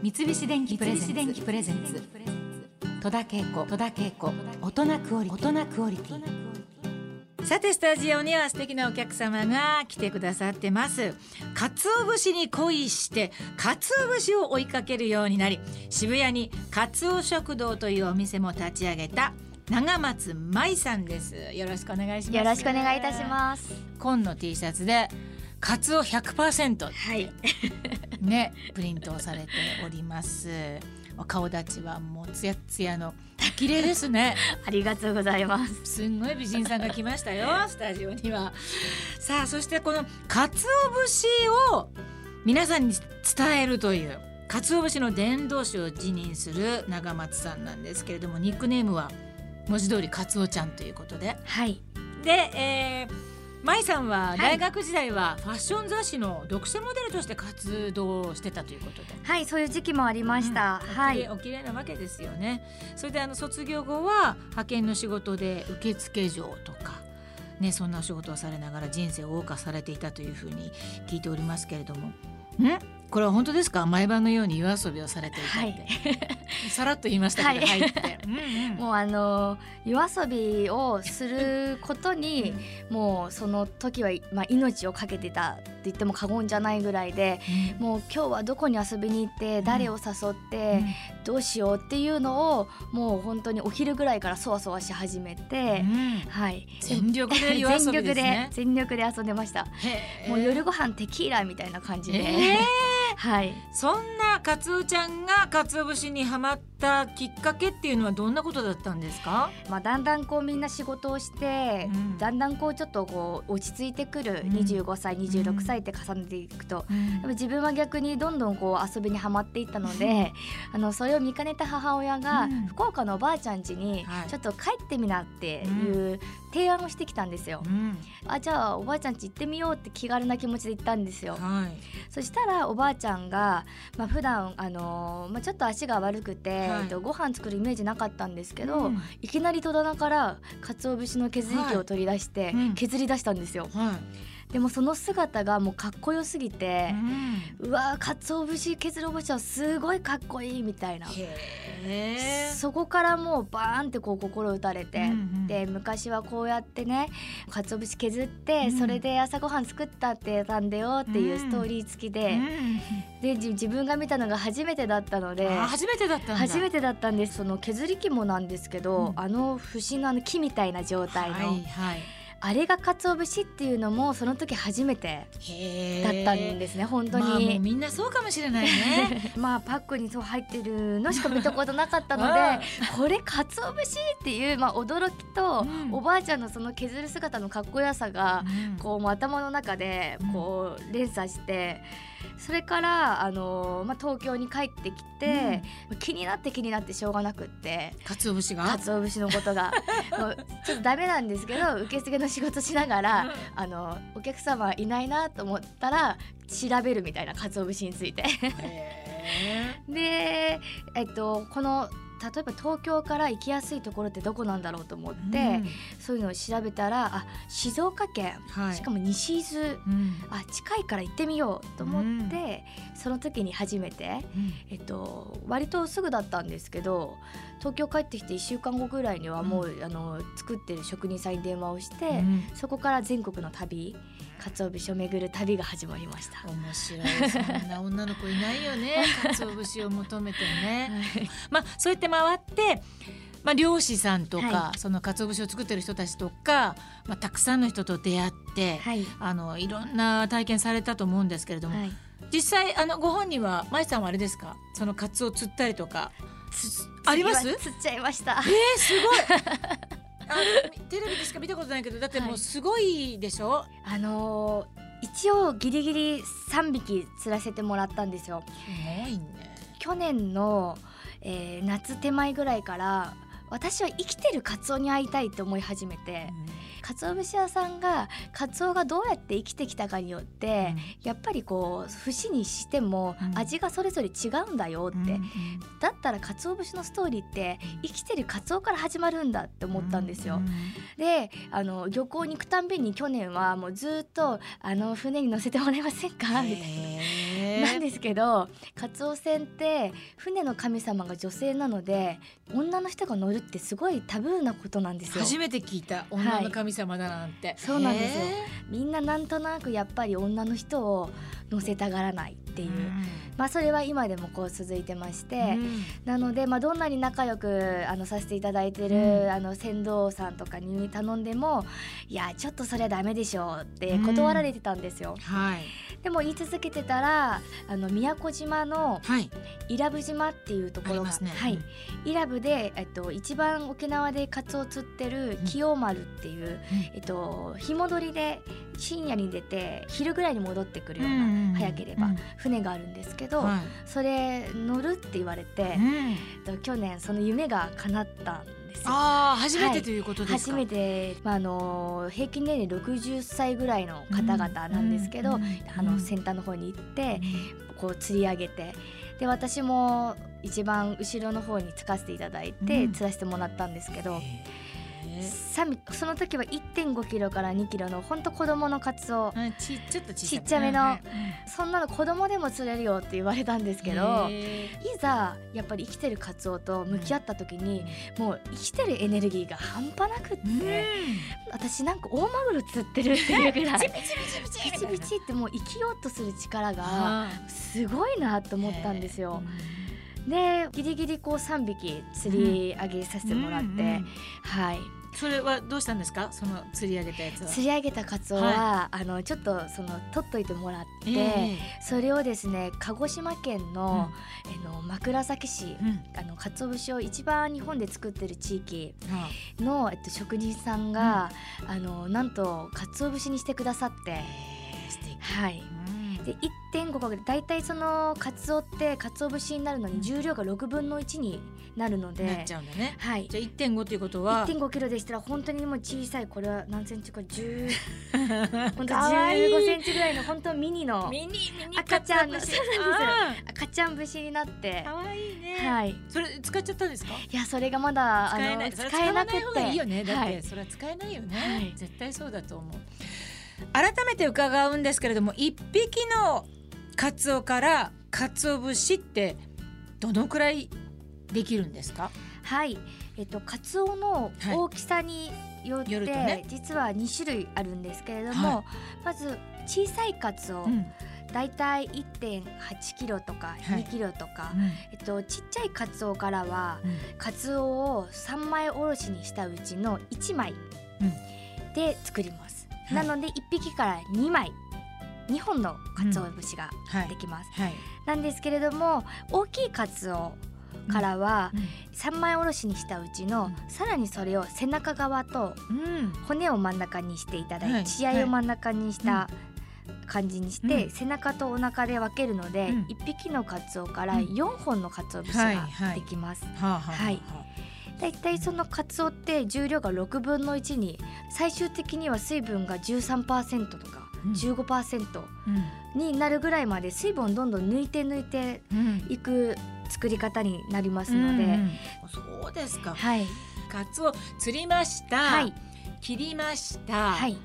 三菱電機プレゼンツ。戸田恵子。戸田恵子。大人クオリ大人クオリティ。さてスタジオには素敵なお客様が来てくださってます。鰹節に恋して鰹節を追いかけるようになり渋谷に鰹食堂というお店も立ち上げた長松舞さんです。よろしくお願いします。よろしくお願いいたします。紺の T シャツでカツオ100%はいね。プリントをされております。お顔立ちはもうツヤツヤの綺麗ですね。ありがとうございます。すんごい美人さんが来ましたよ スタジオには。さあそしてこの鰹節を皆さんに伝えるという鰹節の伝道師を辞任する長松さんなんですけれどもニックネームは文字通り鰹ちゃんということで。はい。で、えー舞さんは大学時代はファッション雑誌の読者モデルとして活動してたということで。はいそういう時期もありました、うん。はい。お綺麗なわけですよね。それであの卒業後は派遣の仕事で受付嬢とかねそんなお仕事をされながら人生を謳歌されていたというふうに聞いておりますけれども、ん？これは本当ですか？毎晩のように夜遊びをされていたって、さらっと言いましたけど、はい。入って、うんうん。もうあの夜遊びをすることにもうその時は、まあ、命を懸けてた言っても過言じゃないぐらいでもう今日はどこに遊びに行って誰を誘ってどうしようっていうのをもう本当にお昼ぐらいからそわそわし始めて、うん。はい。全力で夜遊び全力で。全力で遊んでました。もう夜ご飯テキーラみたいな感じで、え。ー はい。そんなカツオちゃんが鰹節にハマったきっかけっていうのはどんなことだったんですか？まあ、だんだんこうみんな仕事をして、うん。だんだんこうちょっとこう落ち着いてくるうん。25歳26歳って重ねていくと、でも自分は逆にどんどんこう遊びにはまっていったので あのそれを見かねた母親が、うん福岡のおばあちゃん家にはいちょっと帰ってみなっていう提案をしてきたんですよ。うん、あじゃあおばあちゃん家行ってみようって気軽な気持ちで行ったんですよ。はい。そしたらおばあちゃんが、まあ普段あのーまあ、ちょっと足が悪くて、はいえっとご飯作るイメージなかったんですけど、うんいきなり戸棚から鰹節の削り器を取り出してうん削り出したんですよ。はい。でもその姿がもうかっこよすぎてう、ん。うわー鰹節削るおばちゃんすごいかっこいいみたいな。そこからもうバーンってこう心打たれて、うんうん。で昔はこうやってね鰹節削って、うん。それで朝ごはん作ったってたんだよっていうストーリー付きで、うん。でじ自分が見たのが初めてだったのであ初めてだったんだ。初めてだったんです。その削り器もなんですけど、うん。あの節のあの木みたいな状態の、はいはい。あれが鰹節っていうのもその時初めてへだったんでですね本当まあもうに。みんなそうかもしれないね。まあパックにそう入ってるのしか見たことなかったのであこれ鰹節っていう、まあ、驚きと、うんおばあちゃんのその削る姿のかっこよさが、うんこう頭の中でこう連鎖してそれから、あのーまあ、東京に帰ってきて、気になって気になってしょうがなくって。鰹節が？鰹節のことが。もうちょっとダメなんですけど受付の仕事しながら、あのお客様いないなと思ったら調べるみたいな鰹節について。へで、えっと、この例えば東京から行きやすいところってどこなんだろうと思っーて、うん。そういうのを調べたらあ静岡県、はい。しかも西伊豆うん。あ近いから行ってみようと思って、その時に初めて、うん。えっと、割とすぐだったんですけど東京帰ってきて1週間後ぐらいにはもう、あの作ってる職人さんに電話をして、うん。そこから全国の旅鰹節を巡る旅が始まりました。面白い。そんな女の子いないよね。鰹節を求めてね。まあそうやって回って、まあ、漁師さんとか、はその鰹節を作ってる人たちとか、まあ、たくさんの人と出会って、はい、あのいろんな体験されたと思うんですけれども、はい。実際あのご本人は舞さんはあれですか？そのカツオ釣ったりとか。あります？釣っちゃいました。えー、すごい。あ テレビでしか見たことないけどだってもうすごいでしょ、あのー一応ギリギリ3匹釣らせてもらったんですよ。すごいね。去年の、えー夏手前ぐらいから私は生きてるカツオに会いたいって思い始めて鰹節屋さんがカツオがどうやって生きてきたかによって、やっぱりこう節にしてもうん。味がそれぞれ違うんだよって、うんだったら鰹節のストーリーって生きてるカツオから始まるんだって思ったんですよ。であの漁港に行くたんびに去年はもうずっと「あの船に乗せてもらえませんか?」みたいな。なんでですけどカツオ船って船の神様が女性なので女の人が乗るってすごいタブーなことなんですよ。初めて聞いた女の神様だなんて、そうなんですよ。みんななんとなくやっぱり女の人を乗せたがらないっていう、まあそれは今でもこう続いてまして、なので、まあ、どんなに仲良くあのさせていただいてる、うん。あの船頭さんとかに頼んでもいやちょっとそれはダメでしょうって断られてたんですよ。はい。でも言い続けてたらあの宮古島のはい。伊良部島っていうところが、ね。はい、伊良部で、えっと、一番沖縄でカツオを釣ってる清丸っていう、えっと、日戻りで深夜に出て昼ぐらいに戻ってくるような、うんうんうん早ければ、うん船があるんですけど、はい。それ乗るって言われて、うん。えっと去年その夢が叶ったんですよ。ああ初めてということですか、初めて、まあ、あの平均年齢60歳ぐらいの方々なんですけど、うんうんあの先端の方に行って、こう釣り上げてで私も一番後ろの方につかせていただいて、うん。釣らせてもらったんですけど、へさみその時は1.5キロから2キロの本当子供のカツオ。ーちちょっとちっちゃめの。うんうんそんなの子供でも釣れるよって言われたんですけどへいざやっぱり生きてるカツオと向き合った時に、もう生きてるエネルギーが半端なくって、ー私なんか大マグロ釣ってるっていうぐらい ピチピチピチピチピチ。ってもう生きようとする力があ。すごいなとー思ったんですよ。うんでギリギリこう3匹釣り上げさせてもらって、うんうん。はいそれはどうしたんですか？その釣り上げたやつは。釣り上げたカツオは、あのちょっとその取っといてもらって、えそれをですね鹿児島県の,、えの枕崎市、えうん。あの鰹節を一番日本で作ってる地域あ。の、えっと、職人さんが、あのなんと鰹節にしてくださって。はい。うんで1.5かけて大体そのカツオって鰹節になるのに重量が6分の1になるので、なっちゃうんだね。はい。じゃあ1.5ということは1.5キロでしたら本当にもう小さいこれは何センチか10 本当かわいい15センチぐらいの本当ミニのミニミニ赤ちゃん節。赤ちゃん節になってーかわいいね。はい。それ使っちゃったんですか？いやそれがまだ使えない使えなくていいよね。だって、はいそれは使えないよね、はい。絶対そうだと思う改めて伺うんですけれども一匹のカツオからカツオ節ってどのくらいできるんですか？はい。えっとカツオの大きさによって、よるとね。実は2種類あるんですけれども、はまず小さいカツオ、うん。だいたい1.8キロとかはい。2キロとか、うん。えっとちっちゃいカツオからはカツオを3枚おろしにしたうちの1枚うん。で作ります、はいなので1匹から2枚2本のカツオ節がはい。できます、はい。なんですけれども大きいカツオからはうん。3枚おろしにしたうちのさらにそれを背中側とうん。骨を真ん中にしていただいて、はい。血合いを真ん中にした感じにして、うん。背中とお腹で分けるので、うん。1匹のカツオからうん。4本のカツオ節ができます。はあはあはあ。はいだいたいそのカツオって重量が6分の1に最終的には水分が13%とかうん。15%うん。になるぐらいまで水分をどんどん抜いて抜いてうん。いく作り方になりますので、うんうん。そうですか。はい。カツオ釣りました、はい。切りました、はい。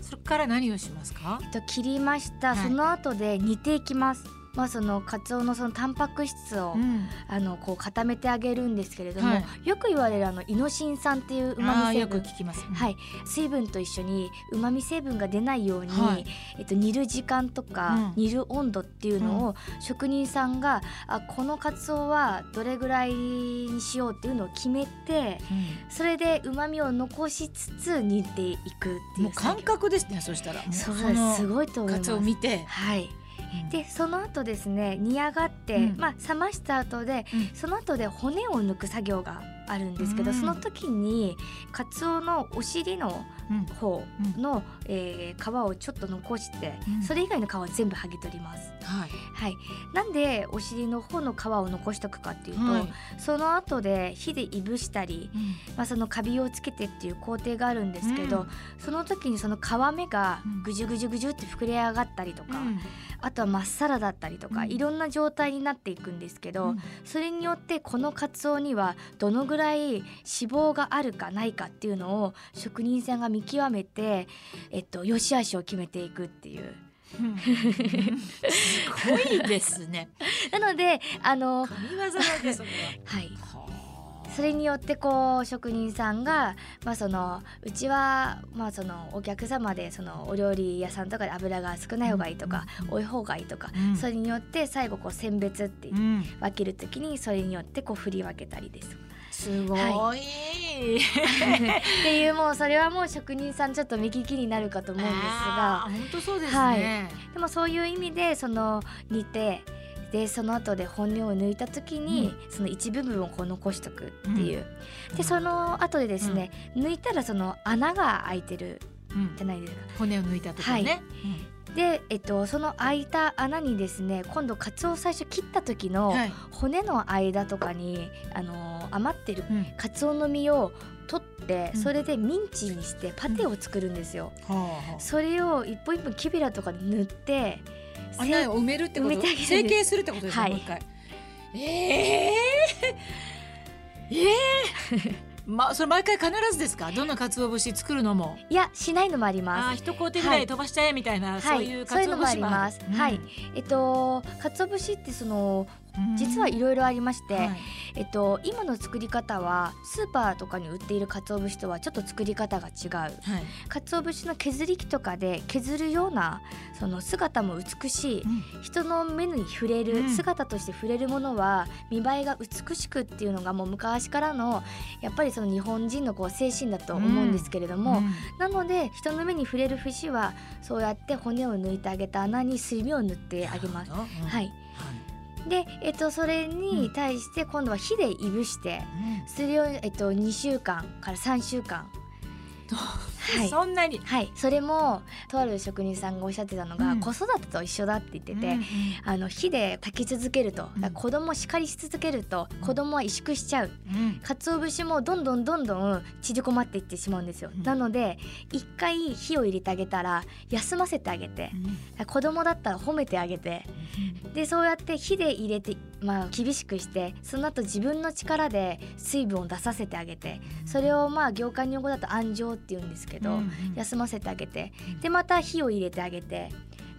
それから何をしますか？えっと切りました、はい。その後で煮ていきますまあそのカツオのそのタンパク質を、ん。あのこう固めてあげるんですけれども、はい。よく言われるあのイノシン酸っていう旨あーよく味成分聞きます、はい、水分と一緒に旨味成分が出ないように、はい。えっと、煮る時間とか、うん。煮る温度っていうのを、職人さんがあこのカツオはどれぐらいにしようっていうのを決めてそれで旨味を残しつつ煮ていくっていもう感う作業覚ですねそしたら。もうそうそのすごいと思います。カツオを見て、はいでその後ですね煮上がって、うん。まあ冷ました後でうん。その後で骨を抜く作業があるんですけど、うん。その時にカツオのお尻のうん。方の、えー皮をちょっと残して、うん。それ以外の皮は全部剥ぎ取ります。はい。はい、なんでお尻の方の皮を残しとくかっていうと、はい。その後で火でいぶしたり、まあ、そのカビをつけてっていう工程があるんですけど、うん。その時にその皮目がうん。ぐじゅぐじゅぐじゅって膨れ上がったりとか、あとはまっさらだったりとか、うん。いろんな状態になっていくんですけど、うん。それによってこのカツオにはどのぐらい脂肪があるかないかっていうのを職人さんが見極めて、えっと、良し悪しを決めていくっていう。うん。すごいですね。なのであの神業なんですそれはい。は。それによってこう職人さんが、まあ、そのうちは、まあ、そのお客様でそのお料理屋さんとかで油が少ない方がいいとか、多い方がいいとか、うん。それによって最後こう選別っていううん、分けるときにそれによってこう振り分けたりです。すごい。は っていうもうそれはもう職人さんちょっと目利きになるかと思うんですが。本当そうですね。はいでもそういう意味でその煮てでその後で骨を抜いた時に、その一部分をこう残しとくっていう、でその後でですね、抜いたらその穴が開いてるうん。じゃないですか。骨を抜いたところね。で、えっと、その開いた穴にですね今度カツオを最初切った時のうんはい。骨の間とかに、あのー余ってるうん。カツオの身を取って、うん。それでミンチにしてパテを作るんですよ。はあはあ。それを一本一本キビラとかで塗ってせ穴を埋めるってこと？成形するってことですね、はい。もう一回。えー、えー、まあそれ毎回必ずですか？どんな鰹節作るのも？いやしないのもありあます。あ一工程ぐらい飛ばしちゃえみたいな、はい。そういう鰹節もある。ります。はい、えっと鰹節ってそのうん実はいろいろありまして、はい。えっと今の作り方はスーパーとかに売っている鰹節とはちょっと作り方が違う。はい。鰹節の削り器とかで削るようなその姿も美しい。人の目に触れる、うん。姿として触れるものは見栄えが美しくっていうのがもう昔からのやっぱりその日本人のこう精神だと思うんですけれども、うん。なので人の目に触れる節はそうやって骨を抜いてあげた穴に墨を塗ってあげます。うん。はい、で、えっと、それに対して今度は火でいぶしてそれを、えっと、2週間から3週間。う んはい。そんなに。はい、それもとある職人さんがおっしゃってたのが、うん。子育てと一緒だって言ってて、うんうん。あの火で炊き続けると、うん。子供を叱りし続けると子供は萎縮しちゃう。うん。鰹節もどんどんどんどん縮こまっていってしまうんですよ、うん。なので一回火を入れてあげたら休ませてあげて子供だったら褒めてあげてでそうやって火で入れて、まあ、厳しくしてその後自分の力で水分を出させてあげてそれをまあ業界の用語だと安定って言うんですけど、うんうん。休ませてあげてでまた火を入れてあげて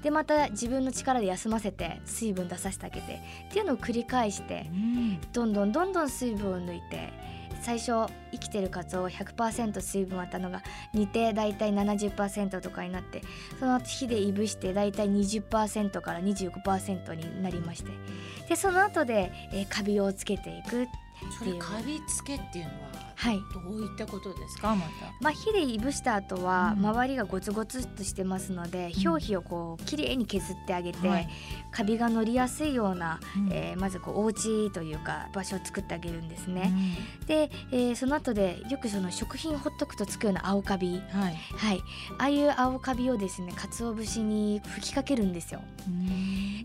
でまた自分の力で休ませて水分出させてあげてっていうのを繰り返してうん。どんどんどんどん水分を抜いて最初生きてるカツオを100%水分あったのが煮て大体70%とかになってその火でいぶして大体20%から25%になりましてでその後で、えーカビをつけていく。それカビつけっていうのははい。どういったことですか？また。まあ、火でいぶした後はうん。周りがゴツゴツっとしてますので、うん。表皮をこうきれいに削ってあげて、はい。カビが乗りやすいような、うん。えーまずこうお家というか場所を作ってあげるんですね。で、えーその後でよくその食品ほっとくとつくような青カビ、うんはい。はい、ああいう青カビをですね鰹節に吹きかけるんですよ。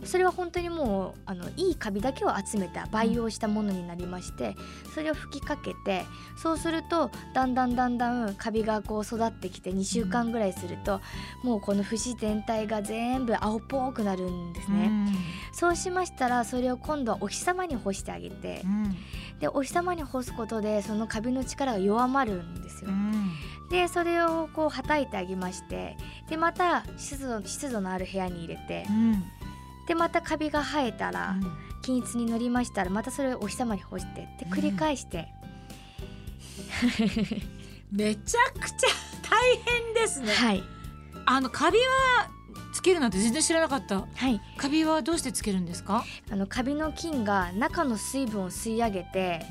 それは本当にもうあのいいカビだけを集めた培養したものになりましてそれを吹きかけてそうするとだんだんだんだんカビがこう育ってきて2週間ぐらいするともうこの節全体が全部青っぽくなるんですね。そうしましたらそれを今度はお日様に干してあげてうん。でお日様に干すことでそのカビの力が弱まるんですよ。うん。でそれをこうはたいてあげましてでまた湿度湿度のある部屋に入れてうん。でまたカビが生えたら均一に乗りましたらまたそれをお日様に干してで繰り返して、めちゃくちゃ大変ですね。はい。あのカビはつけるなんて全然知らなかった。はい。カビはどうしてつけるんですか？あのカビの菌が中の水分を吸い上げて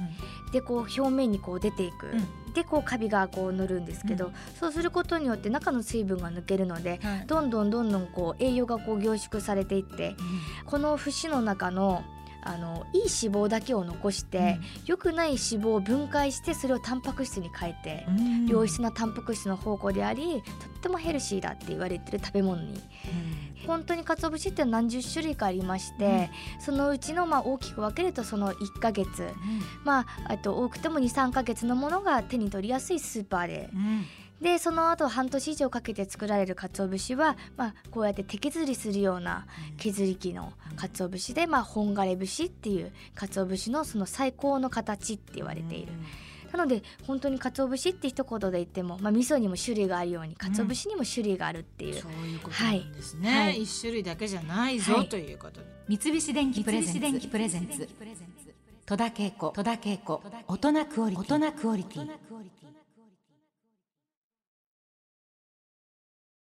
でこう表面にこう出ていく、うでこうカビがこう乗るんですけど、うん。そうすることによって中の水分が抜けるのではい。どんどんどんどんこう栄養がこう凝縮されていってこの節の中のあのいい脂肪だけを残して、良くない脂肪を分解してそれをタンパク質に変えて、うん。良質なタンパク質の宝庫でありとってもヘルシーだって言われてる食べ物に。本当に鰹節って何十種類かありまして、そのうちのまあ大きく分けるとその1ヶ月。まああと多くても23ヶ月のものが手に取りやすいスーパーでうんでその後半年以上かけて作られる鰹節は、まあ、こうやって手削りするような削り器の鰹節で、まあ、本枯れ節っていう鰹節のその最高の形って言われている。なので本当に鰹節って一言で言っても、まあ、味噌にも種類があるように鰹節にも種類があるっていう、そういうことなんですね、はい。はい一種類だけじゃないぞ、はい。ということで。三菱電機プレゼンツ。戸田恵子戸田恵子大人クオリティ。大人クオリティ